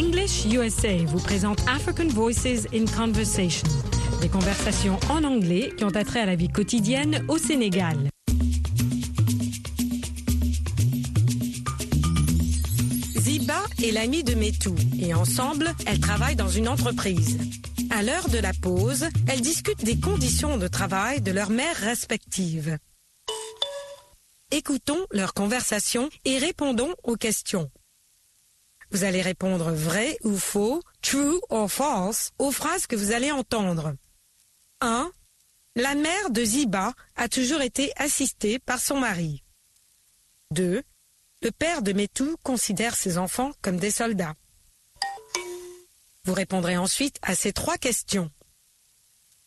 English USA vous présente African Voices in Conversation, des conversations en anglais qui ont attrait à la vie quotidienne au Sénégal. Ziba est l'amie de Metou et ensemble, elles travaillent dans une entreprise. À l'heure de la pause, elles discutent des conditions de travail de leurs mères respectives. Écoutons leur conversation et répondons aux questions. Vous allez répondre vrai ou faux, true or false aux phrases que vous allez entendre. 1. La mère de Ziba a toujours été assistée par son mari. 2. Le père de Metou considère ses enfants comme des soldats. Vous répondrez ensuite à ces trois questions.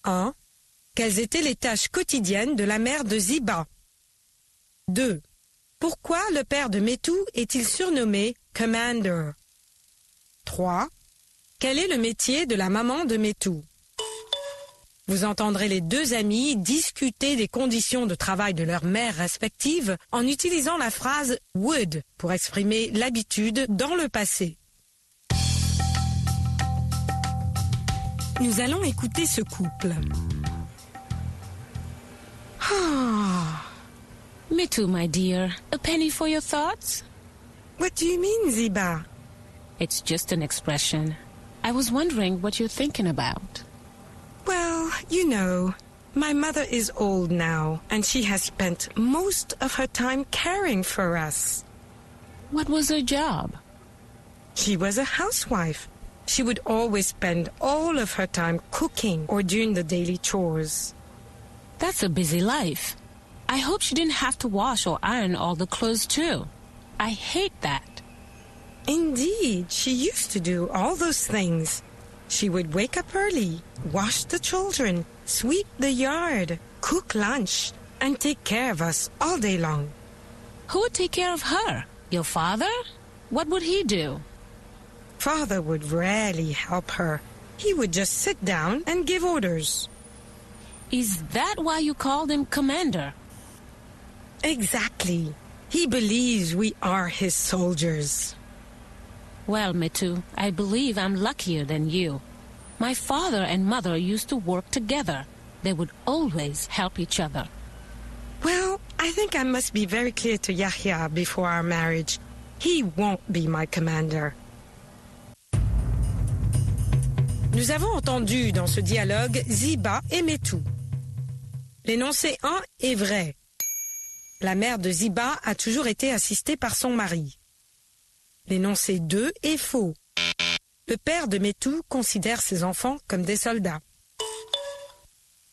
1. Quelles étaient les tâches quotidiennes de la mère de Ziba? 2. Pourquoi le père de Metou est-il surnommé Commander 3. Quel est le métier de la maman de Metou Vous entendrez les deux amis discuter des conditions de travail de leurs mères respectives en utilisant la phrase would pour exprimer l'habitude dans le passé. Nous allons écouter ce couple. Me too, my dear. A penny for your thoughts? What do you mean, Ziba? It's just an expression. I was wondering what you're thinking about. Well, you know, my mother is old now, and she has spent most of her time caring for us. What was her job? She was a housewife. She would always spend all of her time cooking or doing the daily chores. That's a busy life. I hope she didn't have to wash or iron all the clothes too. I hate that. Indeed, she used to do all those things. She would wake up early, wash the children, sweep the yard, cook lunch, and take care of us all day long. Who would take care of her? Your father? What would he do? Father would rarely help her. He would just sit down and give orders. Is that why you called him Commander? Exactly. He believes we are his soldiers. Well, Metou, I believe I'm luckier than you. My father and mother used to work together. They would always help each other. Well, I think I must be very clear to Yahya before our marriage. He won't be my commander. Nous avons entendu dans ce dialogue Ziba et Metou. L'énoncé 1 est vrai. La mère de Ziba a toujours été assistée par son mari. L'énoncé 2 est faux. Le père de Metou considère ses enfants comme des soldats.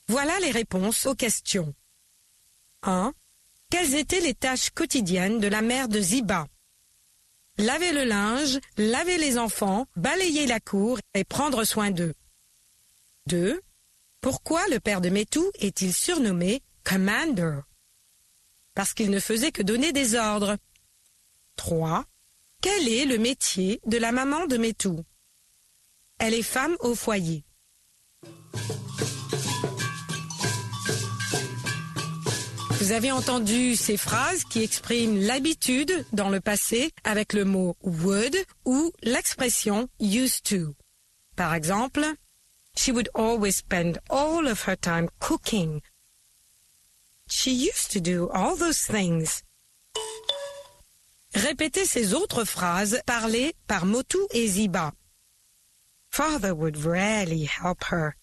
Voilà les réponses aux questions. 1. Quelles étaient les tâches quotidiennes de la mère de Ziba? Laver le linge, laver les enfants, balayer la cour et prendre soin d'eux. 2. Pourquoi le père de Metou est-il surnommé Commander? Qu'il ne faisait que donner des ordres. 3. Quel est le métier de la maman de Metou Elle est femme au foyer. Vous avez entendu ces phrases qui expriment l'habitude dans le passé avec le mot would ou l'expression used to. Par exemple, she would always spend all of her time cooking. She used to do all those things. Répétez ces autres phrases parlées par Metou et Ziba. Father would rarely help her.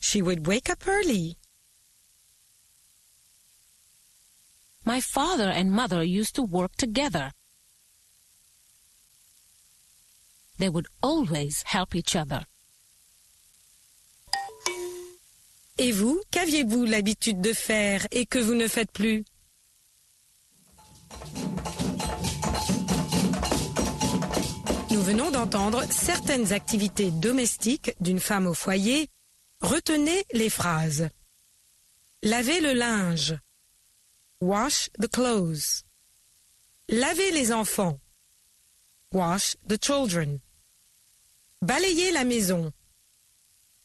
She would wake up early. My father and mother used to work together. They would always help each other. Et vous, qu'aviez-vous l'habitude de faire et que vous ne faites plus? Nous venons d'entendre certaines activités domestiques d'une femme au foyer. Retenez les phrases. Laver le linge. Wash the clothes. Laver les enfants. Wash the children. Balayer la maison.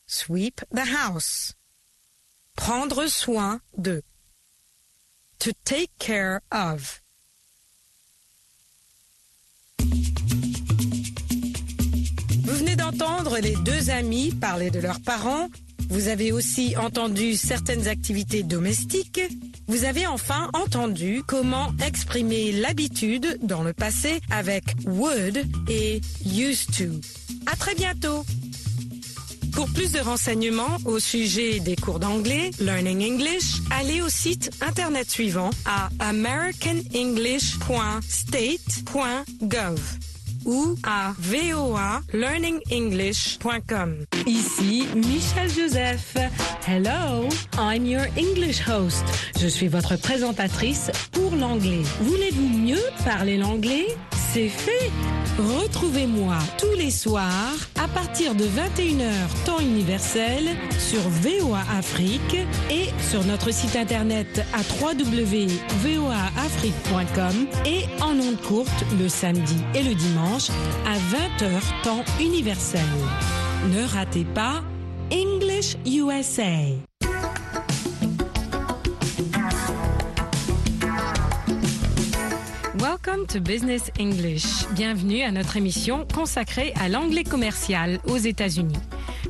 Sweep the house. Prendre soin de. To take care of. Vous venez d'entendre les deux amis parler de leurs parents. Vous avez aussi entendu certaines activités domestiques. Vous avez enfin entendu comment exprimer l'habitude dans le passé avec would et used to. À très bientôt! Pour plus de renseignements au sujet des cours d'anglais, Learning English, allez au site internet suivant à americanenglish.state.gov ou à voalearningenglish.com. Ici Michel Joseph. Hello, I'm your English host. Je suis votre présentatrice pour l'anglais. Voulez-vous mieux parler l'anglais? C'est fait. Retrouvez-moi tous les soirs à partir de 21h temps universel sur VOA Afrique et sur notre site internet à www.voaafrique.com et en ondes courtes le samedi et le dimanche à 20h temps universel. Ne ratez pas English USA. Welcome to Business English. Bienvenue à notre émission consacrée à l'anglais commercial aux États-Unis.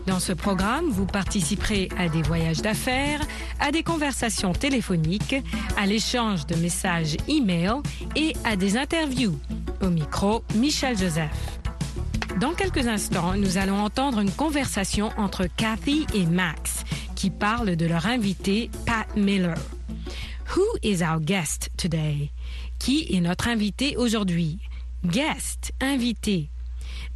Dans ce programme, vous participerez à des voyages d'affaires, à des conversations téléphoniques, à l'échange de messages e-mail et à des interviews. Au micro, Michel Joseph. Dans quelques instants, nous allons entendre une conversation entre Kathy et Max qui parlent de leur invité Pat Miller. Who is our guest today? Qui est notre invité aujourd'hui? Guest, invité.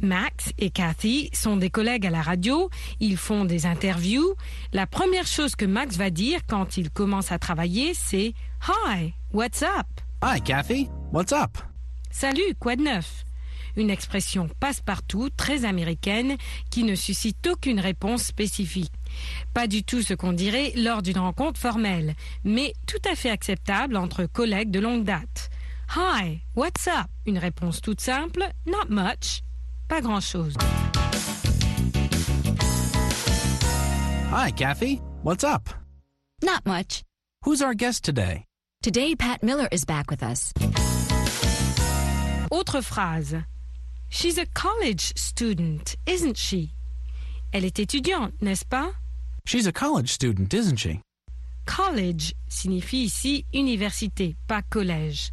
Max et Kathy sont des collègues à la radio, ils font des interviews. La première chose que Max va dire quand il commence à travailler, c'est Hi, what's up? Hi, Kathy. What's up? Salut, quoi de neuf? Une expression passe-partout, très américaine, qui ne suscite aucune réponse spécifique. Pas du tout ce qu'on dirait lors d'une rencontre formelle, mais tout à fait acceptable entre collègues de longue date. Hi, what's up? Une réponse toute simple, not much. Pas grand-chose. Hi, Kathy. What's up? Not much. Who's our guest today? Today, Pat Miller is back with us. Autre phrase. She's a college student, isn't she? Elle est étudiante, n'est-ce pas? She's a college student, isn't she? College signifie ici université, pas collège.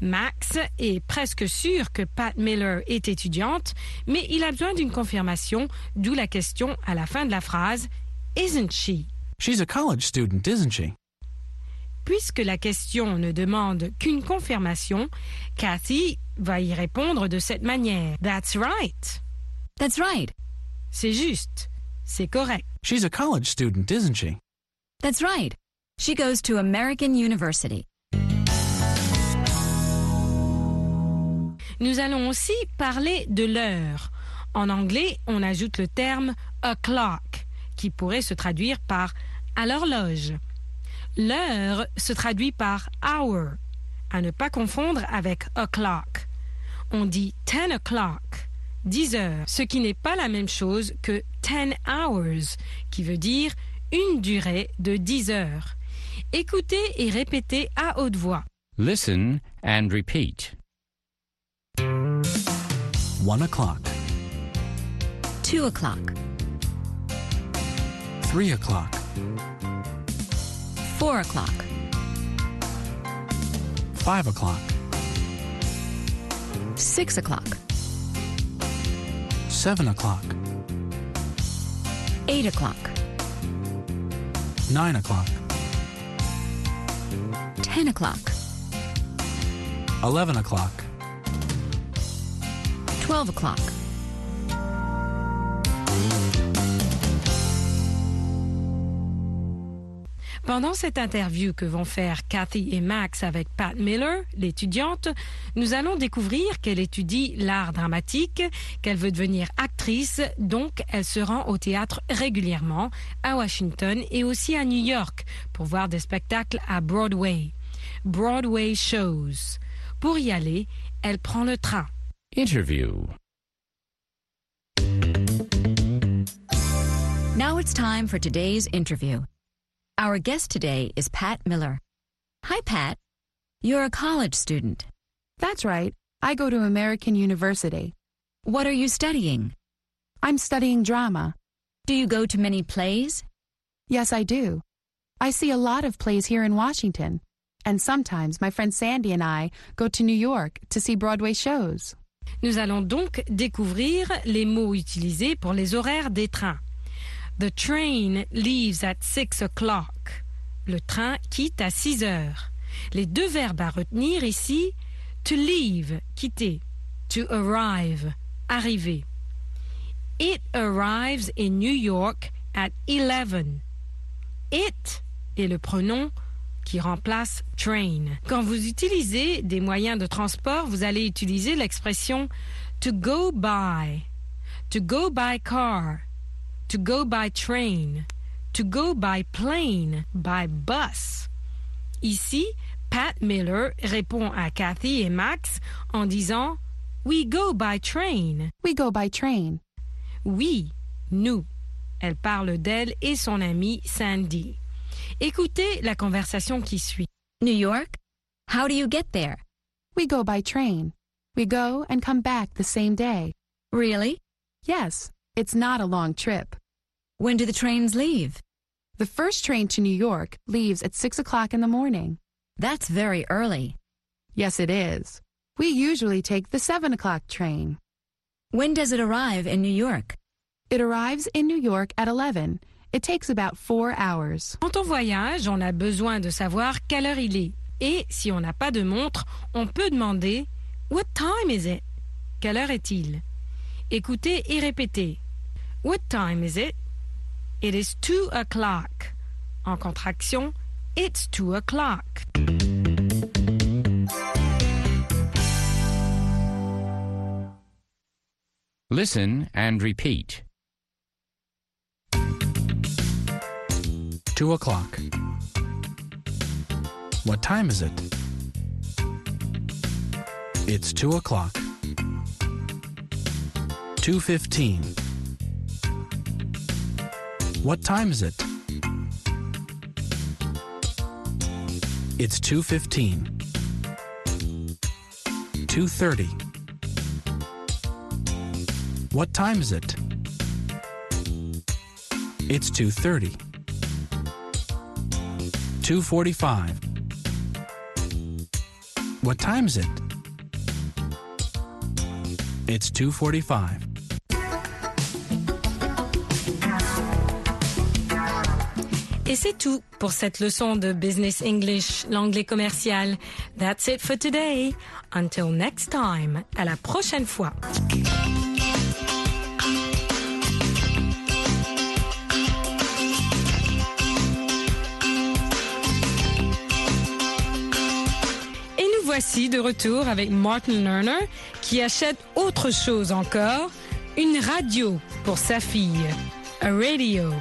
Max est presque sûr que Pat Miller est étudiante, mais il a besoin d'une confirmation, d'où la question à la fin de la phrase Isn't she? She's a college student, isn't she? Puisque la question ne demande qu'une confirmation, Cathy va y répondre de cette manière. That's right. That's right. C'est juste. C'est correct. She's a college student, isn't she? That's right. She goes to American University. Nous allons aussi parler de l'heure. En anglais, on ajoute le terme o'clock, qui pourrait se traduire par à l'horloge. L'heure se traduit par hour, à ne pas confondre avec o'clock. On dit ten o'clock, 10 heures, ce qui n'est pas la même chose que ten hours, qui veut dire une durée de 10 heures. Écoutez et répétez à haute voix. Listen and repeat. One o'clock, Two o'clock. three o'clock, Four o'clock. five o'clock, Six o'clock. seven o'clock, Eight o'clock. nine o'clock, Ten o'clock. eleven o'clock, Twelve o'clock. Pendant cette interview que vont faire Cathy et Max avec Pat Miller, l'étudiante, nous allons découvrir qu'elle étudie l'art dramatique, qu'elle veut devenir actrice, donc elle se rend au théâtre régulièrement, à Washington et aussi à New York pour voir des spectacles à Broadway. Broadway shows. Pour y aller, elle prend le train. Interview. Now it's time for today's interview. Our guest today is Pat Miller. Hi, Pat. You're a college student. That's right. I go to American University. What are you studying? I'm studying drama. Do you go to many plays? Yes, I do. I see a lot of plays here in Washington. And sometimes my friend Sandy and I go to New York to see Broadway shows. Nous allons donc découvrir les mots utilisés pour les horaires des trains. The train leaves at 6 o'clock. Le train quitte à 6 heures. Les deux verbes à retenir ici, to leave, quitter, to arrive, arriver. It arrives in New York at 11. It est le pronom qui remplace train. Quand vous utilisez des moyens de transport, vous allez utiliser l'expression to go by, to go by car, to go by train, to go by plane, by bus. Ici, Pat Miller répond à Kathy et Max en disant We go by train. We go by train. Oui, nous. Elle parle d'elle et son amie Sandy. Écoutez la conversation qui suit. New York? How do you get there? We go by train. We go and come back the same day. Really? Yes, it's not a long trip. When do the trains leave? The first train to New York leaves at 6 o'clock in the morning. That's very early. Yes, it is. We usually take the 7 o'clock train. When does it arrive in New York? It arrives in New York at 11. It takes about four hours. Quand on voyage, on a besoin de savoir quelle heure il est. Et si on n'a pas de montre, on peut demander What time is it? Quelle heure est-il? Écoutez et répétez. What time is it? It is two o'clock. En contraction, it's two o'clock. Listen and repeat. Two o'clock. What time is it? It's two o'clock. Two fifteen. What time is it? It's two fifteen. Two thirty. What time is it? It's two thirty. 2:45. What time is it? It's 2:45. Et c'est tout pour cette leçon de Business English, l'anglais commercial. That's it for today. Until next time. À la prochaine fois. Et nous voici de retour avec Martin Lerner qui achète autre chose encore, une radio pour sa fille. A radio.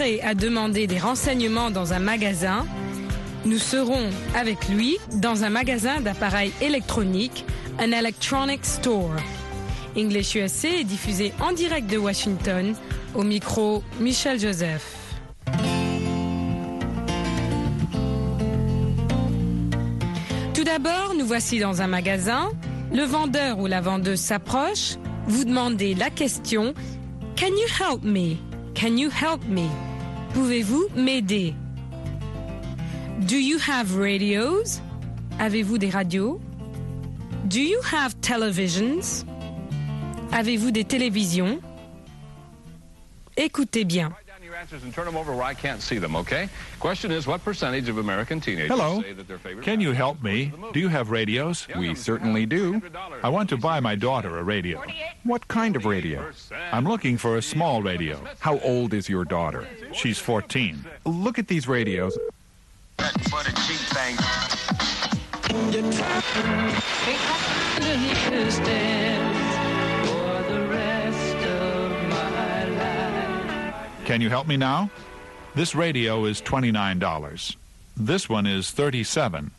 À demander des renseignements dans un magasin. Nous serons avec lui dans un magasin d'appareils électroniques, un electronic store. English USA est diffusé en direct de Washington au micro Michel Joseph. Tout d'abord, nous voici dans un magasin. Le vendeur ou la vendeuse s'approche. Vous demandez la question Can you help me? Can you help me? Pouvez-vous m'aider? Do you have radios? Avez-vous des radios? Do you have televisions? Avez-vous des télévisions? Écoutez bien. Write down your answers and turn them over where I can't see them, okay? Question is, what percentage of American teenagers Hello. say that their favorite Can you help me? Do you have radios? We certainly do. I want to buy my daughter a radio. What kind of radio? I'm looking for a small radio. How old is your daughter? She's 14. Look at these radios. Can you help me now? This radio is $29. This one is 37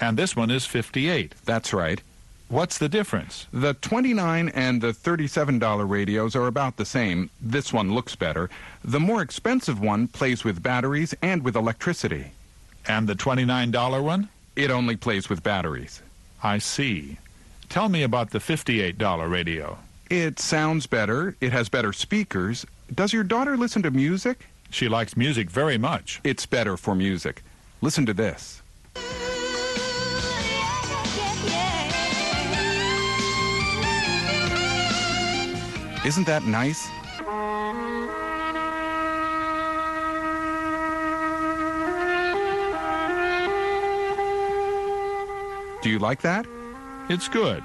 and this one is 58. That's right. What's the difference? The $29 and the $37 radios are about the same. This one looks better. The more expensive one plays with batteries and with electricity. And the $29 one? It only plays with batteries. I see. Tell me about the $58 radio. It sounds better. It has better speakers. Does your daughter listen to music? She likes music very much. It's better for music. Listen to this. Isn't that nice? Do you like that? It's good.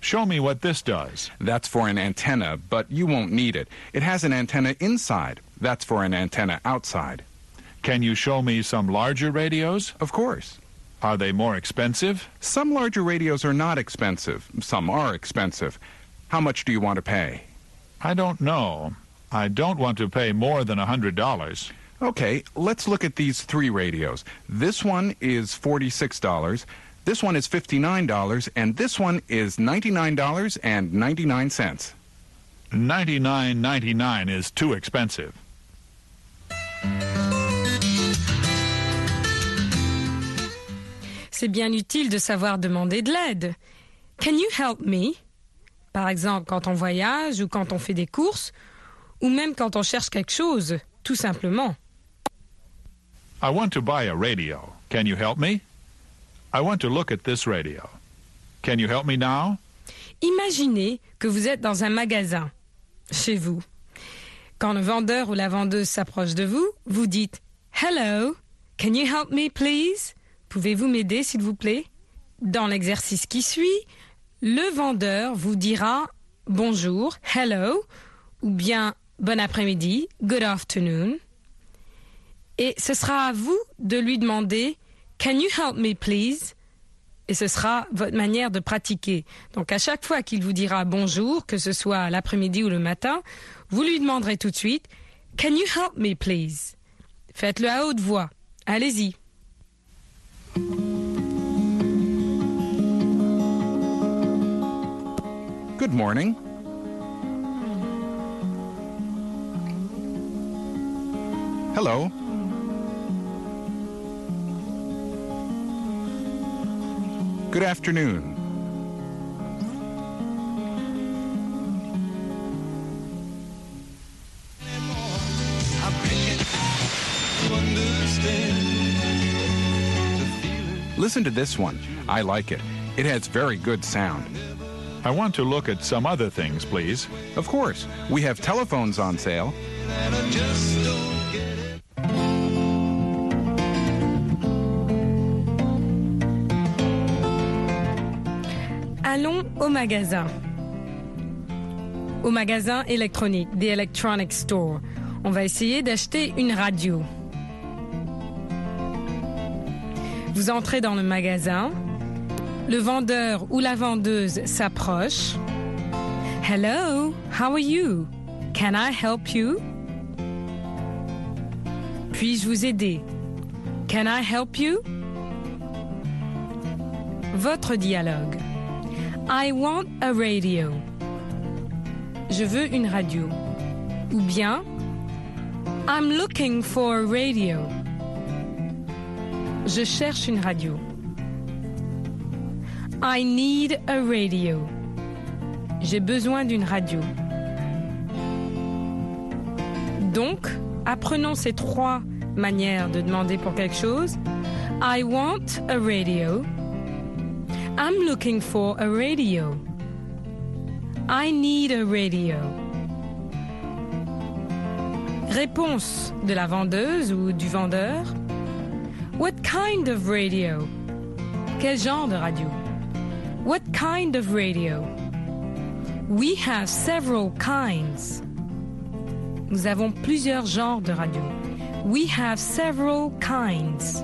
Show me what this does. That's for an antenna, but you won't need it. It has an antenna inside. That's for an antenna outside. Can you show me some larger radios? Of course. Are they more expensive? Some larger radios are not expensive. Some are expensive. How much do you want to pay? I don't know. I don't want to pay more than a $100. Okay, let's look at these three radios. This one is $46. This one is $59, and this one is $99.99. $99.99 is too expensive. C'est bien utile de savoir demander de l'aide. Can you help me? Par exemple, quand on voyage ou quand on fait des courses, ou même quand on cherche quelque chose, tout simplement. I want to buy a radio. Can you help me? I want to look at this radio. Can you help me now? Imaginez que vous êtes dans un magasin, chez vous. Quand le vendeur ou la vendeuse s'approche de vous, vous dites Hello, can you help me please? Pouvez-vous m'aider s'il vous plaît? Dans l'exercice qui suit, le vendeur vous dira bonjour, hello, ou bien bon après-midi, good afternoon. Et ce sera à vous de lui demander Can you help me please? Et ce sera votre manière de pratiquer. Donc à chaque fois qu'il vous dira bonjour, que ce soit l'après-midi ou le matin, vous lui demanderez tout de suite Can you help me please? Faites-le à haute voix. Allez-y. Good morning. Hello. Good afternoon. Listen to this one. I like it. It has very good sound. I want to look at some other things, please. Of course, we have telephones on sale. Au magasin. Au magasin électronique, The Electronic Store. On va essayer d'acheter une radio. Vous entrez dans le magasin. Le vendeur ou la vendeuse s'approche. Hello, how are you? Can I help you? Puis-je vous aider? Can I help you? Votre dialogue. I want a radio. Je veux une radio. Ou bien I'm looking for a radio. Je cherche une radio. I need a radio. J'ai besoin d'une radio. Donc, apprenons ces trois manières de demander pour quelque chose. I want a radio. I'm looking for a radio. I need a radio. Réponse de la vendeuse ou du vendeur. What kind of radio? Quel genre de radio? What kind of radio? We have several kinds. Nous avons plusieurs genres de radio. We have several kinds.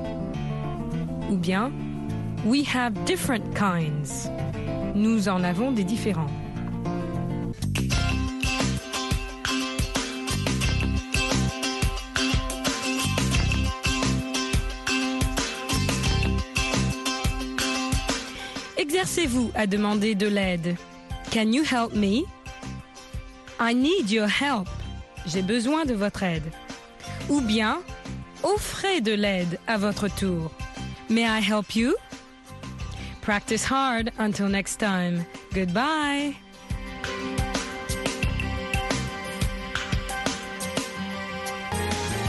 Ou bien, we have different kinds. Nous en avons des différents. Exercez-vous à demander de l'aide. Can you help me? I need your help. J'ai besoin de votre aide. Ou bien, offrez de l'aide à votre tour. May I help you? Practice hard until next time. Goodbye.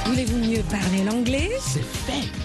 Voulez-vous mieux parler l'anglais? C'est fait.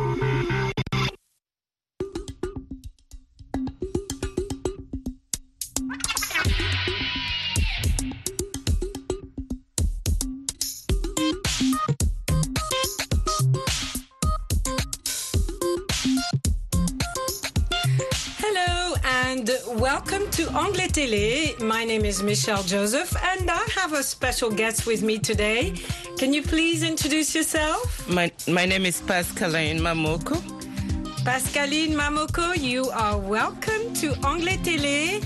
Name is Michelle Joseph and I have a special guest with me today. Can you please introduce yourself? My, my name is Pascaline Mamoko. Pascaline Mamoko, you are welcome to Anglais Télé.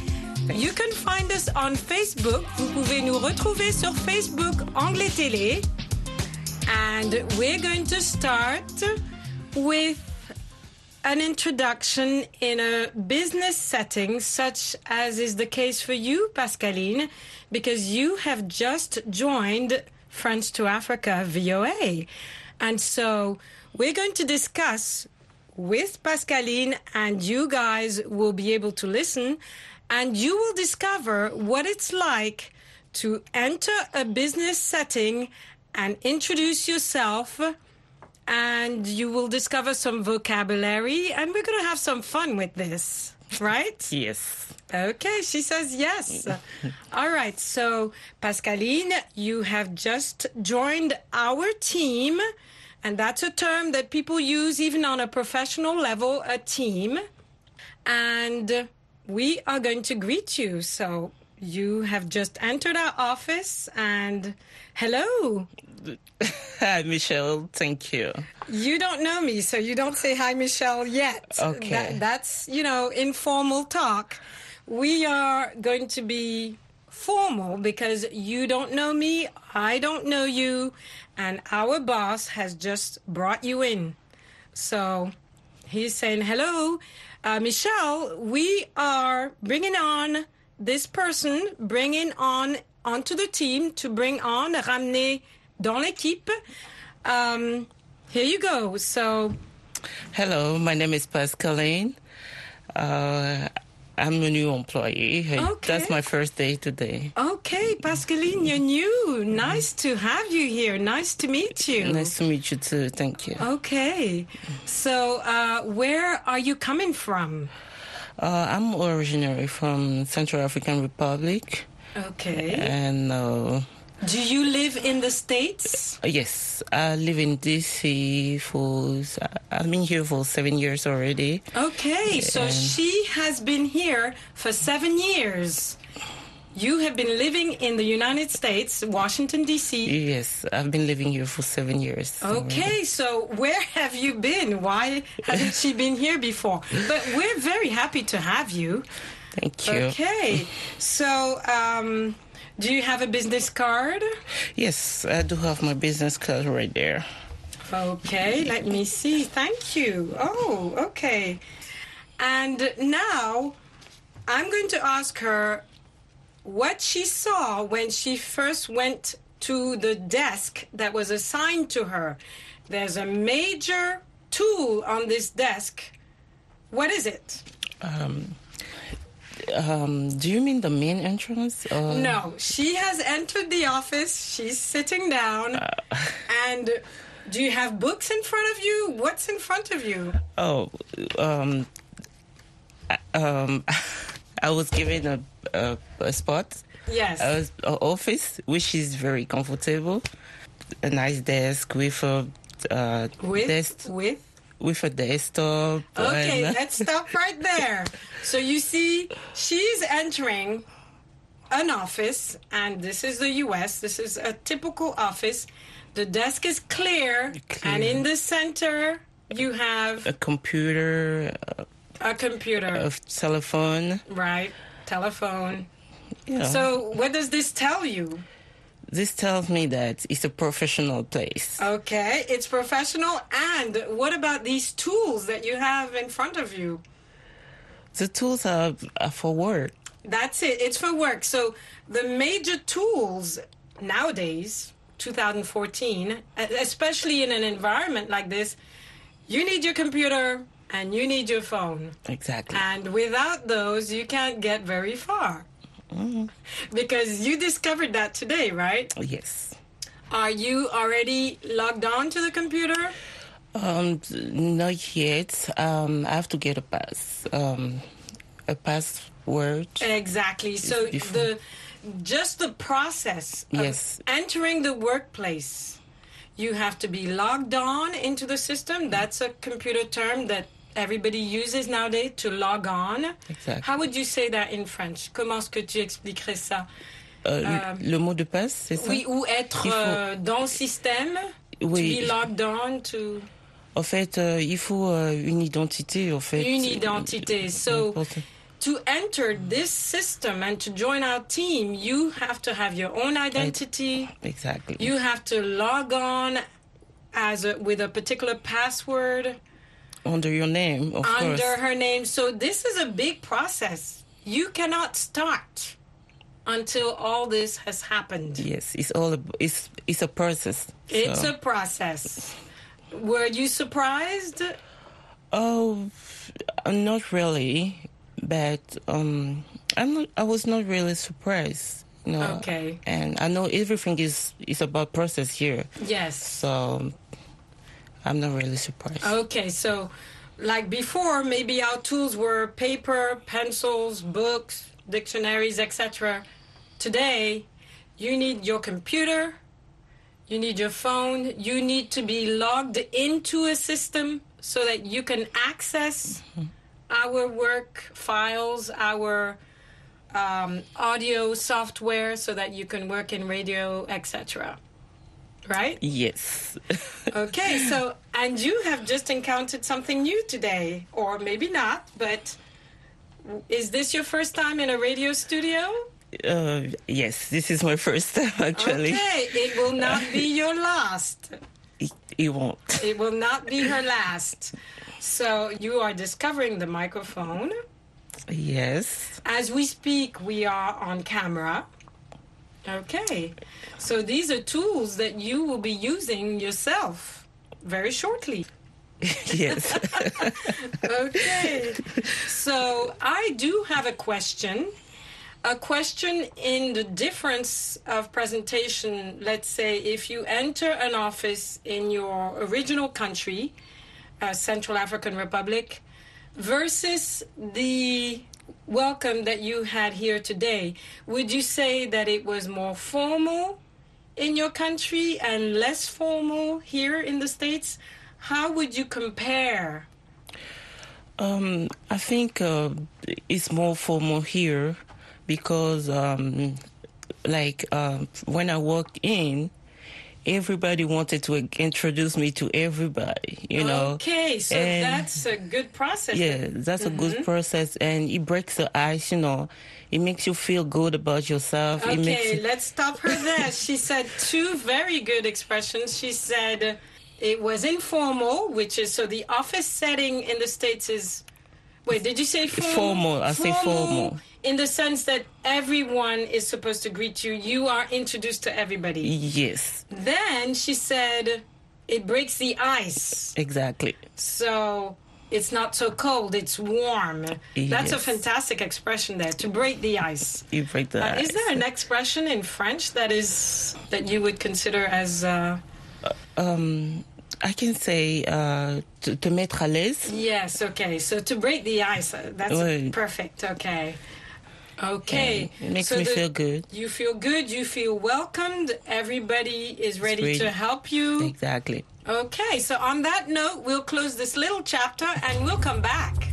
You can find us on Facebook. Vous pouvez nous retrouver sur Facebook Anglais Télé. And we're going to start with an introduction in a business setting, such as is the case for you, Pascaline, because you have just joined French to Africa VOA. And so we're going to discuss with Pascaline, and you guys will be able to listen, and you will discover what it's like to enter a business setting and introduce yourself and you will discover some vocabulary and we're going to have some fun with this right? Yes. okay she says yes. All right so pascaline you have just joined our team and that's a term that people use even on a professional level a team. And we are going to greet you so you have just entered our office and hello Hi, Michelle. Thank you. You don't know me, so you don't say hi, Michelle, yet. Okay. That- that's, you know, informal talk. We are going to be formal because you don't know me, I don't know you, and our boss has just brought you in. So he's saying, hello, uh, Michelle, we are bringing on this person, bringing on onto the team to bring on, ramener dans l'équipe. Um, here you go. So, Hello, my name is Pascaline. Uh, I'm a new employee. Okay. That's my first day today. okay, Pascaline, you're new. Nice to have you here. Nice to meet you. Nice to meet you too. Thank you. Okay. So, uh, where are you coming from? Uh, I'm originally from Central African Republic, Okay. and uh, Do you live in the States? yes, I live in DC for. I've been here for seven years already. Okay, so And- she has been here for seven years. You have been living in the United States, Washington, D.C. Yes, I've been living here for seven years. Okay, so where have you been? Why hasn't she been here before? But we're very happy to have you. Thank you. Okay, so um, do you have a business card? Yes, I do have my business card right there. Okay, let me see. Thank you. Oh, okay. And now I'm going to ask her what she saw when she first went to the desk that was assigned to her. There's a major tool on this desk. What is it? Um, um, do you mean the main entrance? Or? No, she has entered the office. She's sitting down. and do you have books in front of you? What's in front of you? Oh, um, um, I was given a, a, a spot. Yes. I was a office, which is very comfortable. A nice desk with a uh, With? desk With? with a desktop. Okay, and- let's stop right there. So you see, she's entering an office, and this is the US, this is a typical office. The desk is clear, and in the center, you have a computer, a computer, a telephone. right? Telephone. Yeah. So, what does this tell you? this tells me that it's a professional place. Okay, it's professional. And what about these tools that you have in front of you? The tools are, are for work. That's it. It's for work. So the major tools nowadays, 2014, especially in an environment like this, you need your computer and you need your phone. Exactly. And without those, you can't get very far. Mm-hmm. Because you discovered that today, right? Yes. Are you already logged on to the computer? Um, not yet. Um, I have to get a pass. Um, a password. Exactly. So Before. the just the process of Yes. entering the workplace, you have to be logged on into the system. That's a computer term that everybody uses nowadays to log on. Exactly. How would you say that in French? Comment est-ce que tu expliquerais ça? Euh, Euh, le mot de passe, c'est ça? Oui, ou être faut- euh, dans le système. Oui. To be logged on to En fait, euh, il faut euh, une identité, en fait. une identité. Euh, so to enter this system and to join our team, you have to have your own identity. Exactly. You have to log on as a, with a particular password Under your name, of under course. her name. So this is a big process. You cannot start until all this has happened. Yes, it's all. A, it's it's a process. It's a process. Were you surprised? Oh, not really, but um, I'm not. I was not really surprised. Know, Okay. And I know everything is is about process here, Yes. so I'm not really surprised. Okay, so like before, maybe our tools were paper, pencils, books, dictionaries, etc. Today, you need your computer, you need your phone, you need to be logged into a system so that you can access our work files, our um, audio software, so that you can work in radio, etc. Right? Yes. Okay, so and you have just encountered something new today, or maybe not, but is this your first time in a radio studio? uh, yes, this is my first time actually. Okay, it will not be your last. It, it won't. It will not be her last. So you are discovering the microphone. Yes. As we speak, we are on camera. Okay, so these are tools that you will be using yourself very shortly. yes. okay. So I do have a question. A question in the difference of presentation. Let's say if you enter an office in your original country, uh, Central African Republic, versus the welcome that you had here today, would you say that it was more formal in your country and less formal here in the States? How would you compare? Um, I think uh, it's more formal here because, um, like, um, when I walked in, everybody wanted to introduce me to everybody, you know. Okay, so And- that's a good process. Yeah, that's a good mm-hmm. process, and it breaks the ice. You know, it makes you feel good about yourself. It makes Okay, you- let's stop her there. she said two very good expressions. She said it was informal, which is so the office setting in the States is. Wait, did you say formal? Formal, I say formal. In the sense that everyone is supposed to greet you, you are introduced to everybody. yes, Then she said it breaks the ice. exactly. So it's not so cold, it's warm. Yes. That's a fantastic expression there to break the ice. You break the Uh, ice. is there an expression in French that is that you would consider as uh, um, I can say uh, to, to mettre à l'aise. yes? Okay, so to break the ice, uh, that's Oui. perfect. Okay, okay. Yeah, it makes So me feel good. You feel good. You feel welcomed. Everybody is ready ready. to help you. Exactly. Okay, so on that note, we'll close this little chapter and we'll come back.